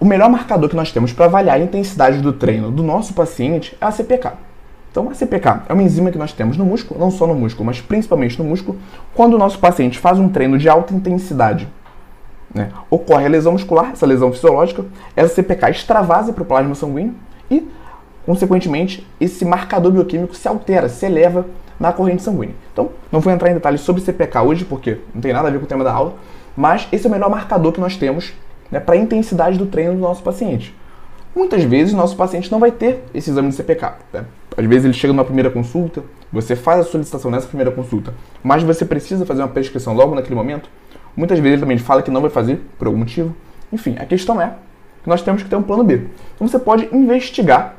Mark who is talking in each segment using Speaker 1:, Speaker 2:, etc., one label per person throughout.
Speaker 1: O melhor marcador que nós temos para avaliar a intensidade do treino do nosso paciente é a CPK. Então, a CPK é uma enzima que nós temos no músculo, não só no músculo, mas principalmente no músculo, quando o nosso paciente faz um treino de alta intensidade. Né? Ocorre a lesão muscular, essa lesão fisiológica, essa CPK extravasa para o plasma sanguíneo e, consequentemente, esse marcador bioquímico se altera, se eleva na corrente sanguínea. Então, não vou entrar em detalhes sobre CPK hoje, porque não tem nada a ver com o tema da aula, mas esse é o melhor marcador que nós temos né, para a intensidade do treino do nosso paciente. Muitas vezes, nosso paciente não vai ter esse exame de CPK. Né? Às vezes ele chega numa primeira consulta, você faz a solicitação nessa primeira consulta, mas você precisa fazer uma prescrição logo naquele momento. Muitas vezes ele também fala que não vai fazer por algum motivo. Enfim, a questão é que nós temos que ter um plano B. Então você pode investigar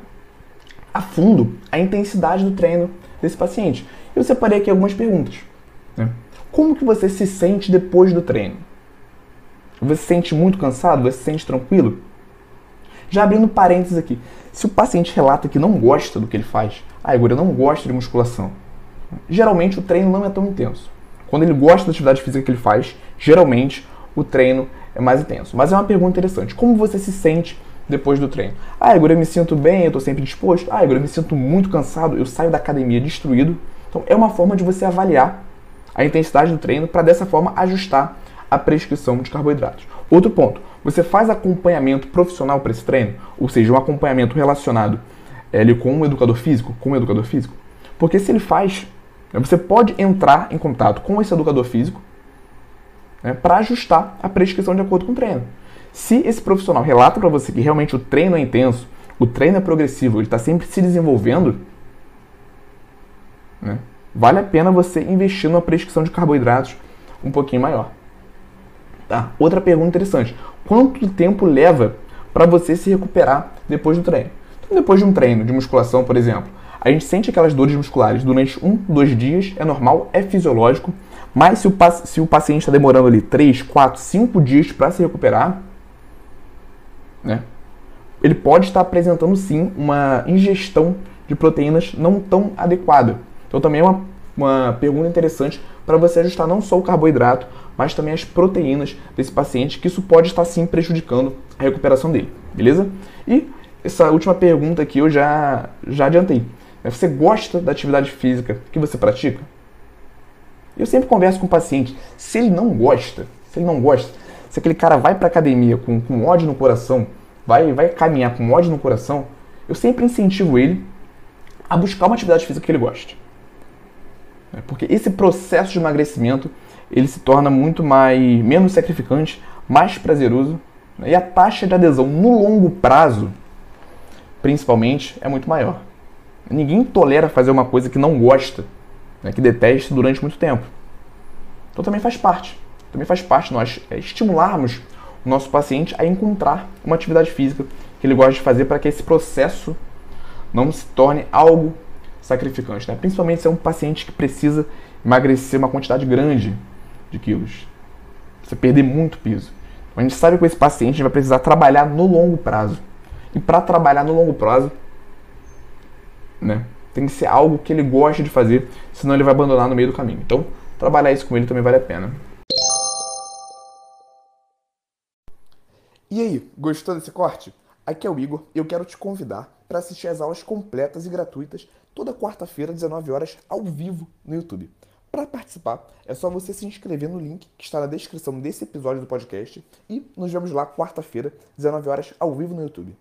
Speaker 1: a fundo a intensidade do treino desse paciente. Eu separei aqui algumas perguntas. Né? Como que você se sente depois do treino? Você se sente muito cansado? Você se sente tranquilo? Já abrindo parênteses aqui, se o paciente relata que não gosta do que ele faz, ah, Igor, eu não gosto de musculação. Geralmente o treino não é tão intenso. Quando ele gosta da atividade física que ele faz, geralmente o treino é mais intenso. Mas é uma pergunta interessante. Como você se sente depois do treino? Ah, Igor, eu me sinto bem, eu estou sempre disposto. Ah, Igor, eu me sinto muito cansado, eu saio da academia destruído. Então é uma forma de você avaliar a intensidade do treino para dessa forma ajustar a prescrição de carboidratos. Outro ponto, você faz acompanhamento profissional para esse treino, ou seja, um acompanhamento relacionado é, com um educador físico, com um educador físico, porque se ele faz, você pode entrar em contato com esse educador físico né, para ajustar a prescrição de acordo com o treino. Se esse profissional relata para você que realmente o treino é intenso, o treino é progressivo, ele está sempre se desenvolvendo, né, vale a pena você investir numa prescrição de carboidratos um pouquinho maior. Tá? Outra pergunta interessante: quanto tempo leva para você se recuperar depois do treino? Então, depois de um treino de musculação, por exemplo, a gente sente aquelas dores musculares durante um, dois dias, é normal, é fisiológico, mas se o, se o paciente está demorando ali 3, 4, 5 dias para se recuperar, né, ele pode estar apresentando sim uma ingestão de proteínas não tão adequada. Então também é uma, uma pergunta interessante para você ajustar não só o carboidrato, mas também as proteínas desse paciente, que isso pode estar sim prejudicando a recuperação dele, beleza? E essa última pergunta aqui eu já, já adiantei. Né? Você gosta da atividade física que você pratica? Eu sempre converso com o paciente, se ele não gosta, se ele não gosta, se aquele cara vai para academia com, com ódio no coração, vai, vai caminhar com ódio no coração, eu sempre incentivo ele a buscar uma atividade física que ele goste. Né? Porque esse processo de emagrecimento ele se torna muito mais menos sacrificante, mais prazeroso né? e a taxa de adesão no longo prazo, principalmente, é muito maior. Ninguém tolera fazer uma coisa que não gosta, né? que detesta durante muito tempo. Então também faz parte. Também faz parte nós é, estimularmos o nosso paciente a encontrar uma atividade física que ele gosta de fazer para que esse processo não se torne algo sacrificante, né? principalmente se é um paciente que precisa emagrecer uma quantidade grande de quilos. Você perder muito peso. A gente sabe que esse paciente vai precisar trabalhar no longo prazo. E para trabalhar no longo prazo, né, tem que ser algo que ele goste de fazer, senão ele vai abandonar no meio do caminho. Então, trabalhar isso com ele também vale a pena. E aí, gostou desse corte? Aqui é o Igor e eu quero te convidar para assistir as aulas completas e gratuitas toda quarta-feira, 19 horas, ao vivo no YouTube. Para participar, é só você se inscrever no link que está na descrição desse episódio do podcast e nos vemos lá quarta-feira, 19 horas, ao vivo no YouTube.